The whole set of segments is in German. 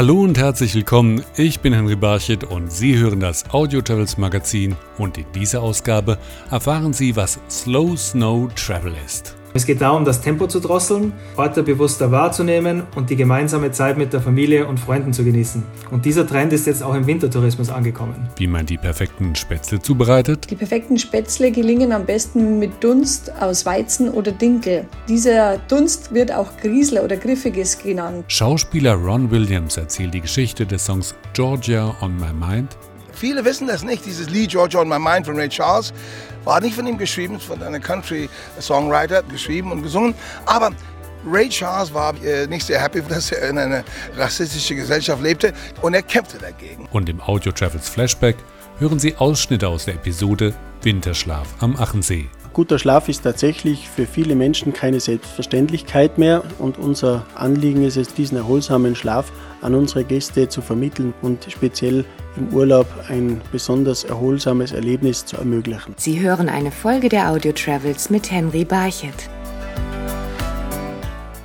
Hallo und herzlich willkommen, ich bin Henry Barchet und Sie hören das Audio Travels Magazin und in dieser Ausgabe erfahren Sie, was Slow Snow Travel ist. Es geht darum, das Tempo zu drosseln, Orte bewusster wahrzunehmen und die gemeinsame Zeit mit der Familie und Freunden zu genießen. Und dieser Trend ist jetzt auch im Wintertourismus angekommen. Wie man die perfekten Spätzle zubereitet. Die perfekten Spätzle gelingen am besten mit Dunst aus Weizen oder Dinkel. Dieser Dunst wird auch Griesler oder Griffiges genannt. Schauspieler Ron Williams erzählt die Geschichte des Songs Georgia on My Mind Viele wissen das nicht. Dieses Lied Georgia on My Mind von Ray Charles war nicht von ihm geschrieben, von einem Country-Songwriter geschrieben und gesungen. Aber Ray Charles war äh, nicht sehr happy, dass er in einer rassistischen Gesellschaft lebte und er kämpfte dagegen. Und im Audio Travels Flashback hören Sie Ausschnitte aus der Episode Winterschlaf am Achensee. Guter Schlaf ist tatsächlich für viele Menschen keine Selbstverständlichkeit mehr und unser Anliegen ist es, diesen erholsamen Schlaf an unsere Gäste zu vermitteln und speziell im Urlaub ein besonders erholsames Erlebnis zu ermöglichen. Sie hören eine Folge der Audio Travels mit Henry Barchet.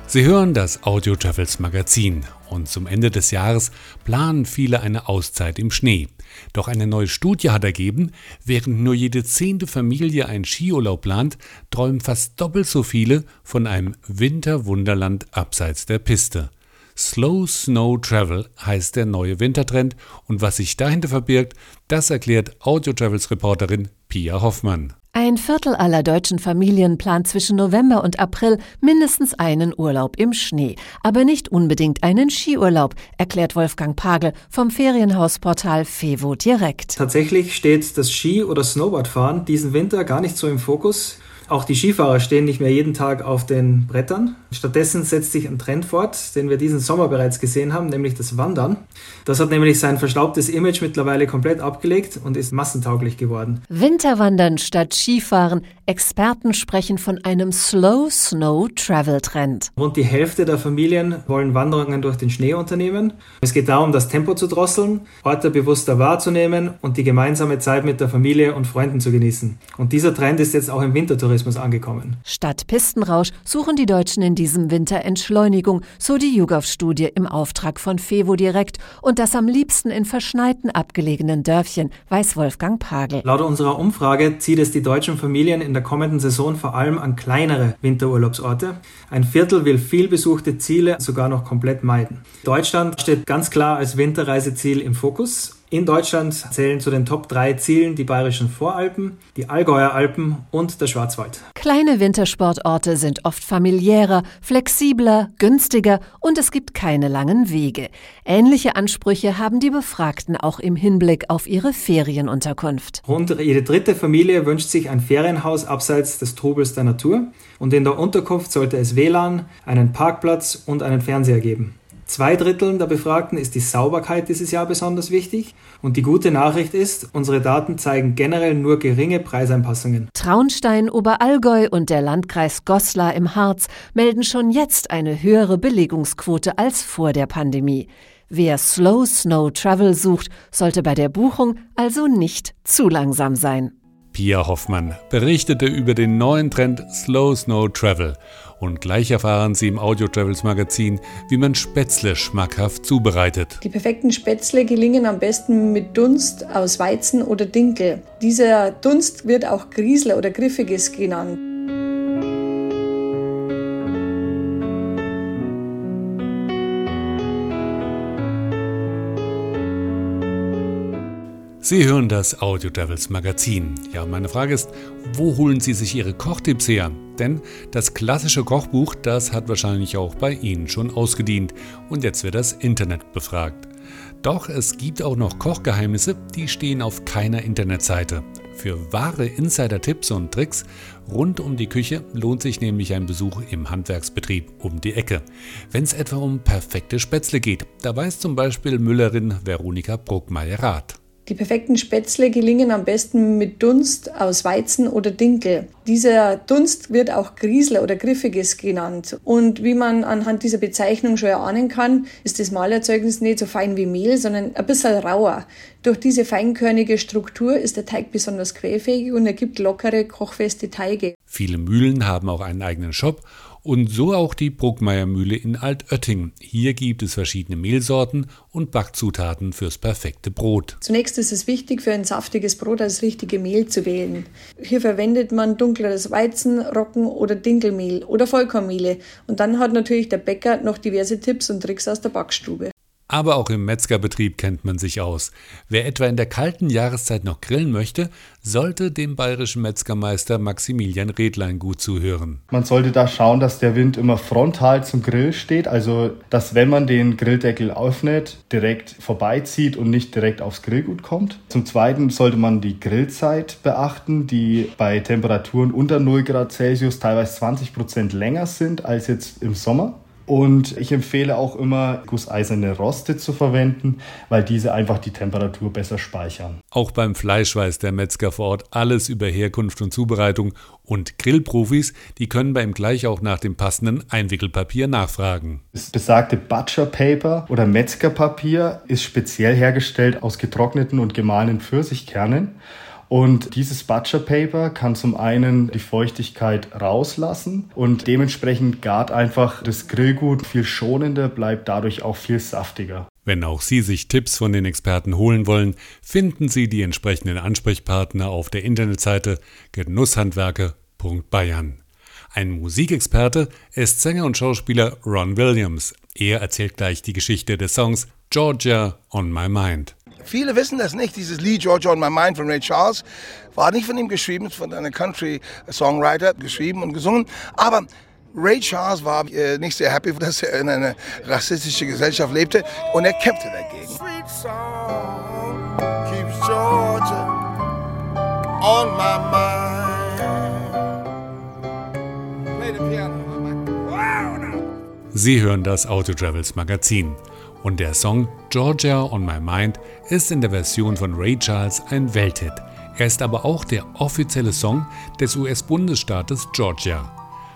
Sie hören das Audio Travels Magazin und zum Ende des Jahres planen viele eine Auszeit im Schnee. Doch eine neue Studie hat ergeben, während nur jede zehnte Familie einen Skiurlaub plant, träumen fast doppelt so viele von einem Winterwunderland abseits der Piste. Slow Snow Travel heißt der neue Wintertrend und was sich dahinter verbirgt, das erklärt Audio Travels Reporterin Pia Hoffmann. Ein Viertel aller deutschen Familien plant zwischen November und April mindestens einen Urlaub im Schnee, aber nicht unbedingt einen Skiurlaub, erklärt Wolfgang Pagel vom Ferienhausportal Fevo Direkt. Tatsächlich steht das Ski- oder Snowboardfahren diesen Winter gar nicht so im Fokus. Auch die Skifahrer stehen nicht mehr jeden Tag auf den Brettern. Stattdessen setzt sich ein Trend fort, den wir diesen Sommer bereits gesehen haben, nämlich das Wandern. Das hat nämlich sein verstaubtes Image mittlerweile komplett abgelegt und ist massentauglich geworden. Winterwandern statt Skifahren. Experten sprechen von einem Slow Snow Travel Trend. Rund die Hälfte der Familien wollen Wanderungen durch den Schnee unternehmen. Es geht darum, das Tempo zu drosseln, Orte bewusster wahrzunehmen und die gemeinsame Zeit mit der Familie und Freunden zu genießen. Und dieser Trend ist jetzt auch im Wintertourismus Tourismus angekommen. Statt Pistenrausch suchen die Deutschen in diesem Winter Entschleunigung, so die YouGov-Studie im Auftrag von FEVO direkt und das am liebsten in verschneiten abgelegenen Dörfchen, weiß Wolfgang Pagel. Laut unserer Umfrage zieht es die deutschen Familien in der kommenden Saison vor allem an kleinere Winterurlaubsorte. Ein Viertel will viel besuchte Ziele sogar noch komplett meiden. Deutschland steht ganz klar als Winterreiseziel im Fokus. In Deutschland zählen zu den Top 3 Zielen die bayerischen Voralpen, die Allgäuer Alpen und der Schwarzwald. Kleine Wintersportorte sind oft familiärer, flexibler, günstiger und es gibt keine langen Wege. Ähnliche Ansprüche haben die Befragten auch im Hinblick auf ihre Ferienunterkunft. Rund jede dritte Familie wünscht sich ein Ferienhaus abseits des Trubels der Natur und in der Unterkunft sollte es WLAN, einen Parkplatz und einen Fernseher geben. Zwei Dritteln der Befragten ist die Sauberkeit dieses Jahr besonders wichtig. Und die gute Nachricht ist, unsere Daten zeigen generell nur geringe Preiseinpassungen. Traunstein, Oberallgäu und der Landkreis Goslar im Harz melden schon jetzt eine höhere Belegungsquote als vor der Pandemie. Wer Slow Snow Travel sucht, sollte bei der Buchung also nicht zu langsam sein. Pia Hoffmann berichtete über den neuen Trend Slow Snow Travel und gleich erfahren Sie im Audio Travels Magazin, wie man Spätzle schmackhaft zubereitet. Die perfekten Spätzle gelingen am besten mit Dunst aus Weizen oder Dinkel. Dieser Dunst wird auch Griesler oder Griffiges genannt. Sie hören das Audio Devils Magazin. Ja, meine Frage ist, wo holen Sie sich Ihre Kochtipps her? Denn das klassische Kochbuch, das hat wahrscheinlich auch bei Ihnen schon ausgedient und jetzt wird das Internet befragt. Doch es gibt auch noch Kochgeheimnisse, die stehen auf keiner Internetseite. Für wahre Insider-Tipps und Tricks rund um die Küche lohnt sich nämlich ein Besuch im Handwerksbetrieb um die Ecke. Wenn es etwa um perfekte Spätzle geht, da weiß zum Beispiel Müllerin Veronika Bruckmeier Rat. Die perfekten Spätzle gelingen am besten mit Dunst aus Weizen oder Dinkel. Dieser Dunst wird auch Griesler oder Griffiges genannt. Und wie man anhand dieser Bezeichnung schon erahnen kann, ist das Malerzeugnis nicht so fein wie Mehl, sondern ein bisschen rauer. Durch diese feinkörnige Struktur ist der Teig besonders quellfähig und ergibt lockere, kochfeste Teige. Viele Mühlen haben auch einen eigenen Shop Und so auch die Bruckmeier Mühle in Altötting. Hier gibt es verschiedene Mehlsorten und Backzutaten fürs perfekte Brot. Zunächst ist es wichtig, für ein saftiges Brot das richtige Mehl zu wählen. Hier verwendet man dunkleres Weizen, Roggen oder Dinkelmehl oder Vollkornmehle. Und dann hat natürlich der Bäcker noch diverse Tipps und Tricks aus der Backstube. Aber auch im Metzgerbetrieb kennt man sich aus. Wer etwa in der kalten Jahreszeit noch grillen möchte, sollte dem bayerischen Metzgermeister Maximilian Redlein gut zuhören. Man sollte da schauen, dass der Wind immer frontal zum Grill steht, also dass wenn man den Grilldeckel öffnet, direkt vorbeizieht und nicht direkt aufs Grillgut kommt. Zum Zweiten sollte man die Grillzeit beachten, die bei Temperaturen unter 0 Grad Celsius teilweise 20 Prozent länger sind als jetzt im Sommer. Und ich empfehle auch immer, gusseiserne Roste zu verwenden, weil diese einfach die Temperatur besser speichern. Auch beim Fleisch weiß der Metzger vor Ort alles über Herkunft und Zubereitung und Grillprofis, die können bei ihm gleich auch nach dem passenden Einwickelpapier nachfragen. Das besagte Butcher Paper oder Metzgerpapier ist speziell hergestellt aus getrockneten und gemahlenen Pfirsichkernen und dieses Butcher Paper kann zum einen die Feuchtigkeit rauslassen und dementsprechend gart einfach das Grillgut viel schonender, bleibt dadurch auch viel saftiger. Wenn auch Sie sich Tipps von den Experten holen wollen, finden Sie die entsprechenden Ansprechpartner auf der Internetseite genusshandwerke.bayern. Ein Musikexperte ist Sänger und Schauspieler Ron Williams. Er erzählt gleich die Geschichte des Songs Georgia on My Mind. Viele wissen das nicht. Dieses Lied Georgia on My Mind von Ray Charles war nicht von ihm geschrieben, von einem Country-Songwriter geschrieben und gesungen. Aber Ray Charles war äh, nicht sehr happy, dass er in einer rassistischen Gesellschaft lebte und er kämpfte dagegen. Sweet song keeps Georgia on my mind. Play the piano. Sie hören das Auto Travels Magazin. Und der Song Georgia on My Mind ist in der Version von Ray Charles ein Welthit. Er ist aber auch der offizielle Song des US-Bundesstaates Georgia.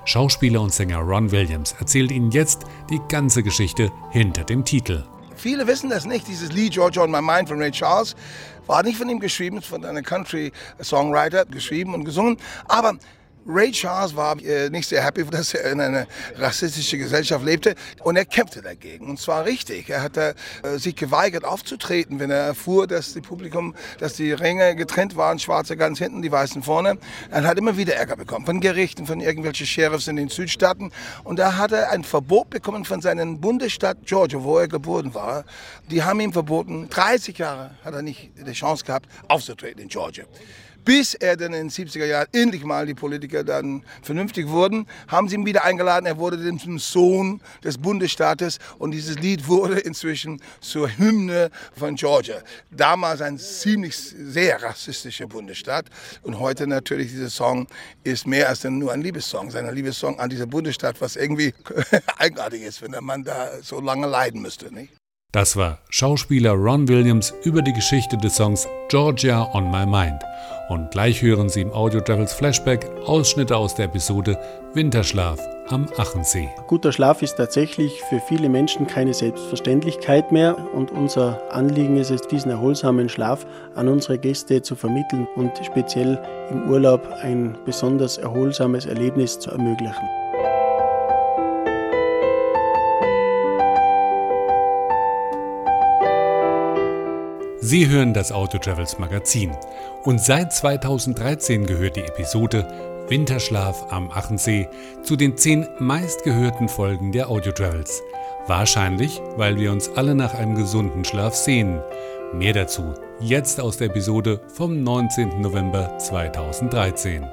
Schauspieler und Sänger Ron Williams erzählt Ihnen jetzt die ganze Geschichte hinter dem Titel. Viele wissen das nicht. Dieses Lied Georgia on My Mind von Ray Charles war nicht von ihm geschrieben, von einem Country-Songwriter geschrieben und gesungen. Aber Ray Charles war äh, nicht sehr happy, dass er in einer rassistischen Gesellschaft lebte und er kämpfte dagegen. Und zwar richtig. Er hat äh, sich geweigert aufzutreten, wenn er erfuhr, dass die Publikum, dass die Ränge getrennt waren, Schwarze ganz hinten, die Weißen vorne. Er hat immer wieder Ärger bekommen von Gerichten, von irgendwelchen Sheriffs in den Südstaaten. Und da hat er ein Verbot bekommen von seinem Bundesstaat Georgia, wo er geboren war. Die haben ihm verboten, 30 Jahre hat er nicht die Chance gehabt, aufzutreten in Georgia bis er dann in den 70er Jahren endlich mal die Politiker dann vernünftig wurden, haben sie ihn wieder eingeladen. Er wurde zum Sohn des Bundesstaates und dieses Lied wurde inzwischen zur Hymne von Georgia. Damals ein ziemlich sehr rassistischer Bundesstaat und heute natürlich dieser Song ist mehr als nur ein Liebessong, sein Liebessong an dieser Bundesstaat, was irgendwie eigenartig ist, wenn der Mann da so lange leiden müsste. Nicht? Das war Schauspieler Ron Williams über die Geschichte des Songs Georgia on My Mind. Und gleich hören Sie im Audio Travels Flashback Ausschnitte aus der Episode Winterschlaf am Achensee. Guter Schlaf ist tatsächlich für viele Menschen keine Selbstverständlichkeit mehr und unser Anliegen ist es, diesen erholsamen Schlaf an unsere Gäste zu vermitteln und speziell im Urlaub ein besonders erholsames Erlebnis zu ermöglichen. Sie hören das Auto Travels Magazin und seit 2013 gehört die Episode Winterschlaf am Achensee zu den zehn meistgehörten Folgen der Audio Travels. Wahrscheinlich, weil wir uns alle nach einem gesunden Schlaf sehnen. Mehr dazu jetzt aus der Episode vom 19. November 2013.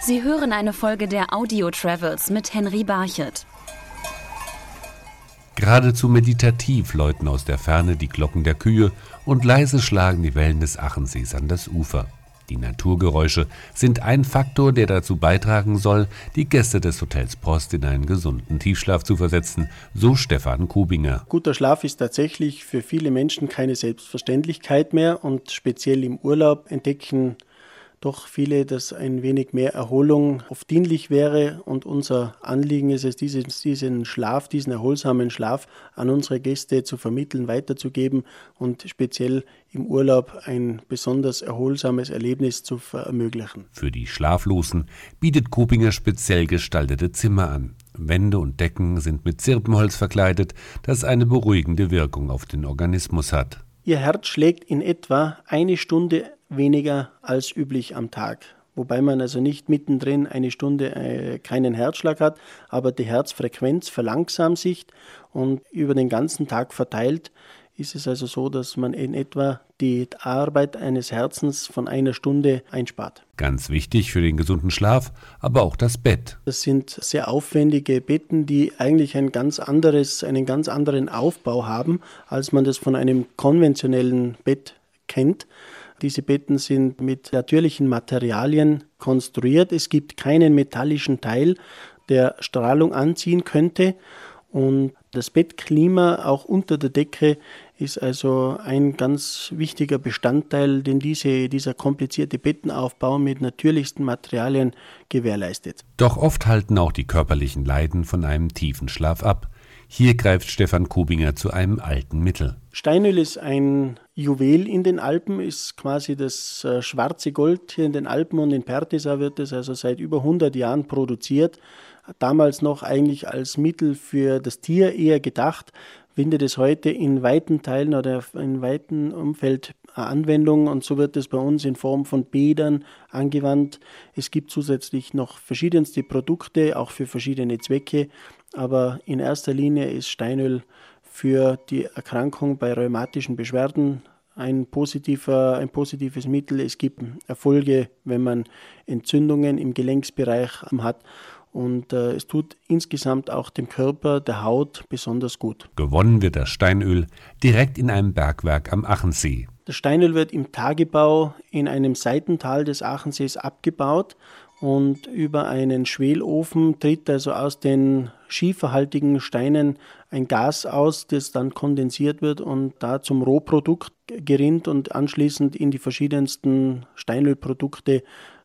Sie hören eine Folge der Audio Travels mit Henry Barchet. Geradezu meditativ läuten aus der Ferne die Glocken der Kühe und leise schlagen die Wellen des Achensees an das Ufer. Die Naturgeräusche sind ein Faktor, der dazu beitragen soll, die Gäste des Hotels Post in einen gesunden Tiefschlaf zu versetzen, so Stefan Kubinger. Guter Schlaf ist tatsächlich für viele Menschen keine Selbstverständlichkeit mehr und speziell im Urlaub entdecken doch viele, dass ein wenig mehr Erholung oft dienlich wäre. Und unser Anliegen ist es, diesen, Schlaf, diesen erholsamen Schlaf an unsere Gäste zu vermitteln, weiterzugeben und speziell im Urlaub ein besonders erholsames Erlebnis zu ermöglichen. Für die Schlaflosen bietet Kopinger speziell gestaltete Zimmer an. Wände und Decken sind mit Zirbenholz verkleidet, das eine beruhigende Wirkung auf den Organismus hat. Ihr Herz schlägt in etwa eine Stunde weniger als üblich am Tag. Wobei man also nicht mittendrin eine Stunde äh, keinen Herzschlag hat, aber die Herzfrequenz verlangsamt sich und über den ganzen Tag verteilt ist es also so, dass man in etwa die Arbeit eines Herzens von einer Stunde einspart. Ganz wichtig für den gesunden Schlaf, aber auch das Bett. Das sind sehr aufwendige Betten, die eigentlich ein ganz anderes, einen ganz anderen Aufbau haben, als man das von einem konventionellen Bett kennt. Diese Betten sind mit natürlichen Materialien konstruiert. Es gibt keinen metallischen Teil, der Strahlung anziehen könnte. Und das Bettklima auch unter der Decke ist also ein ganz wichtiger Bestandteil, den diese, dieser komplizierte Bettenaufbau mit natürlichsten Materialien gewährleistet. Doch oft halten auch die körperlichen Leiden von einem tiefen Schlaf ab. Hier greift Stefan Kubinger zu einem alten Mittel. Steinöl ist ein Juwel in den Alpen, ist quasi das äh, schwarze Gold hier in den Alpen und in Pertesa wird es also seit über 100 Jahren produziert damals noch eigentlich als Mittel für das Tier eher gedacht, findet es heute in weiten Teilen oder in weiten Umfeld Anwendung und so wird es bei uns in Form von Bädern angewandt. Es gibt zusätzlich noch verschiedenste Produkte, auch für verschiedene Zwecke, aber in erster Linie ist Steinöl für die Erkrankung bei rheumatischen Beschwerden ein, positiver, ein positives Mittel. Es gibt Erfolge, wenn man Entzündungen im Gelenksbereich hat und äh, es tut insgesamt auch dem Körper, der Haut besonders gut. Gewonnen wird das Steinöl direkt in einem Bergwerk am Achensee. Das Steinöl wird im Tagebau in einem Seitental des Achensees abgebaut und über einen Schwelofen tritt also aus den schieferhaltigen Steinen ein Gas aus, das dann kondensiert wird und da zum Rohprodukt gerinnt und anschließend in die verschiedensten Steinölprodukte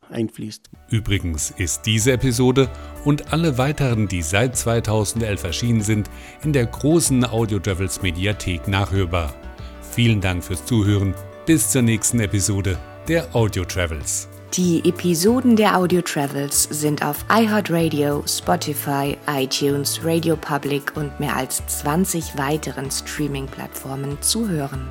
einfließt. Übrigens ist diese Episode und alle weiteren, die seit 2011 erschienen sind, in der großen Audio Travels Mediathek nachhörbar. Vielen Dank fürs Zuhören. Bis zur nächsten Episode der Audio Travels. Die Episoden der Audio Travels sind auf iHeartRadio, Spotify, iTunes, Radio Public und mehr als 20 weiteren Streaming-Plattformen zu hören.